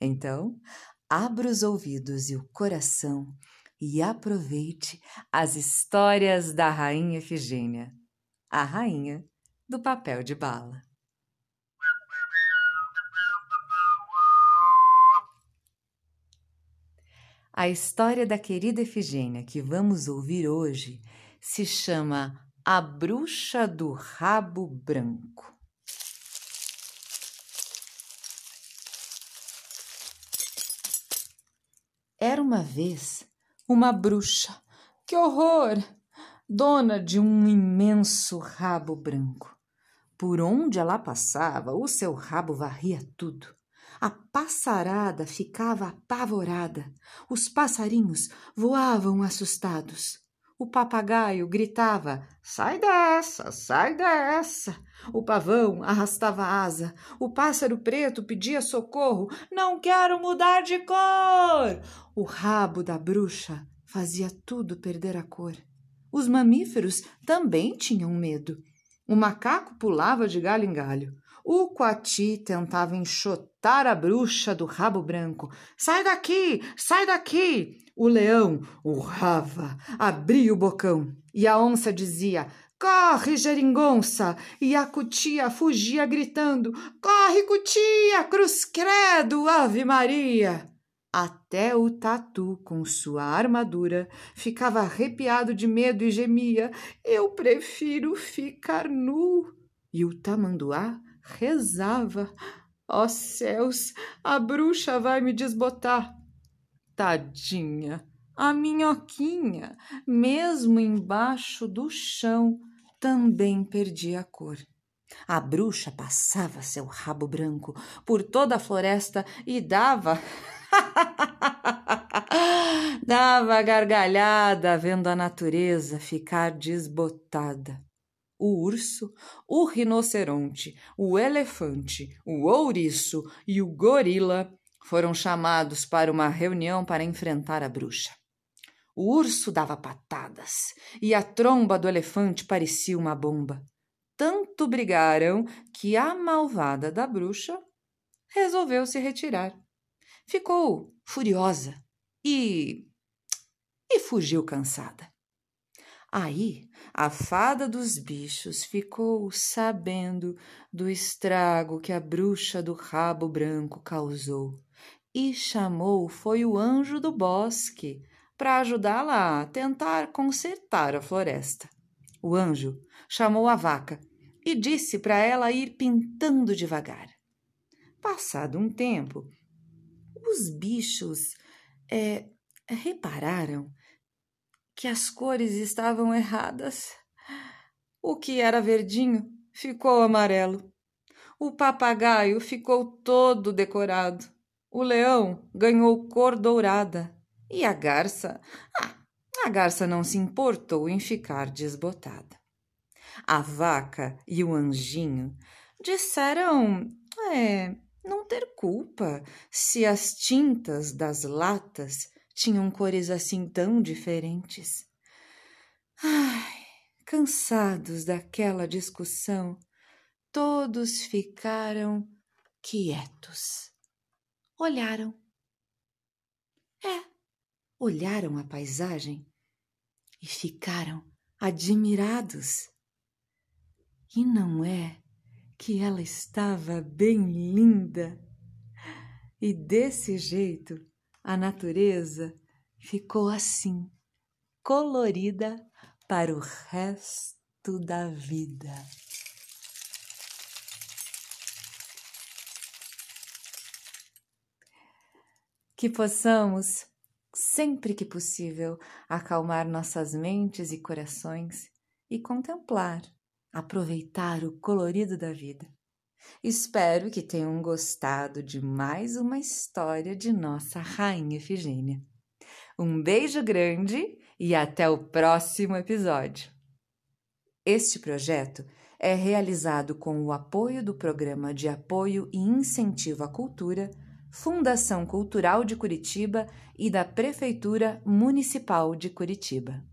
Então, abra os ouvidos e o coração e aproveite as histórias da Rainha Efigênia, a rainha do papel de bala. A história da querida Efigênia que vamos ouvir hoje se chama A Bruxa do Rabo Branco. Era uma vez uma bruxa, que horror! Dona de um imenso rabo branco. Por onde ela passava, o seu rabo varria tudo. A passarada ficava apavorada. Os passarinhos voavam assustados. O papagaio gritava: Sai dessa, sai dessa! O pavão arrastava a asa. O pássaro preto pedia socorro: Não quero mudar de cor! O rabo da bruxa fazia tudo perder a cor. Os mamíferos também tinham medo. O macaco pulava de galho em galho. O coati tentava enxotar a bruxa do rabo branco. Sai daqui! Sai daqui! O leão urrava, abria o bocão. E a onça dizia: Corre, geringonça! E a cutia fugia gritando: Corre, cutia! Cruz credo, Ave Maria! Até o tatu, com sua armadura, ficava arrepiado de medo e gemia: Eu prefiro ficar nu. E o tamanduá rezava: Ó oh, céus, a bruxa vai me desbotar. Tadinha, a minhoquinha, mesmo embaixo do chão, também perdia a cor. A bruxa passava seu rabo branco por toda a floresta e dava. dava gargalhada vendo a natureza ficar desbotada. O urso, o rinoceronte, o elefante, o ouriço e o gorila foram chamados para uma reunião para enfrentar a bruxa. O urso dava patadas e a tromba do elefante parecia uma bomba. Tanto brigaram que a malvada da bruxa resolveu se retirar. Ficou furiosa e. e fugiu cansada. Aí a fada dos bichos ficou sabendo do estrago que a bruxa do rabo branco causou e chamou foi o anjo do bosque para ajudá-la a tentar consertar a floresta. O anjo chamou a vaca e disse para ela ir pintando devagar. Passado um tempo, os bichos é, repararam que as cores estavam erradas. O que era verdinho ficou amarelo. O papagaio ficou todo decorado. O leão ganhou cor dourada. E a garça? Ah, a garça não se importou em ficar desbotada. A vaca e o anjinho disseram é, não ter culpa se as tintas das latas tinham cores assim tão diferentes. Ai, cansados daquela discussão, todos ficaram quietos olharam. É, olharam a paisagem e ficaram admirados. E não é que ela estava bem linda? E desse jeito a natureza ficou assim, colorida para o resto da vida. que possamos, sempre que possível, acalmar nossas mentes e corações e contemplar, aproveitar o colorido da vida. Espero que tenham gostado de mais uma história de nossa Rainha Efigênia. Um beijo grande e até o próximo episódio. Este projeto é realizado com o apoio do Programa de Apoio e Incentivo à Cultura, Fundação Cultural de Curitiba e da Prefeitura Municipal de Curitiba.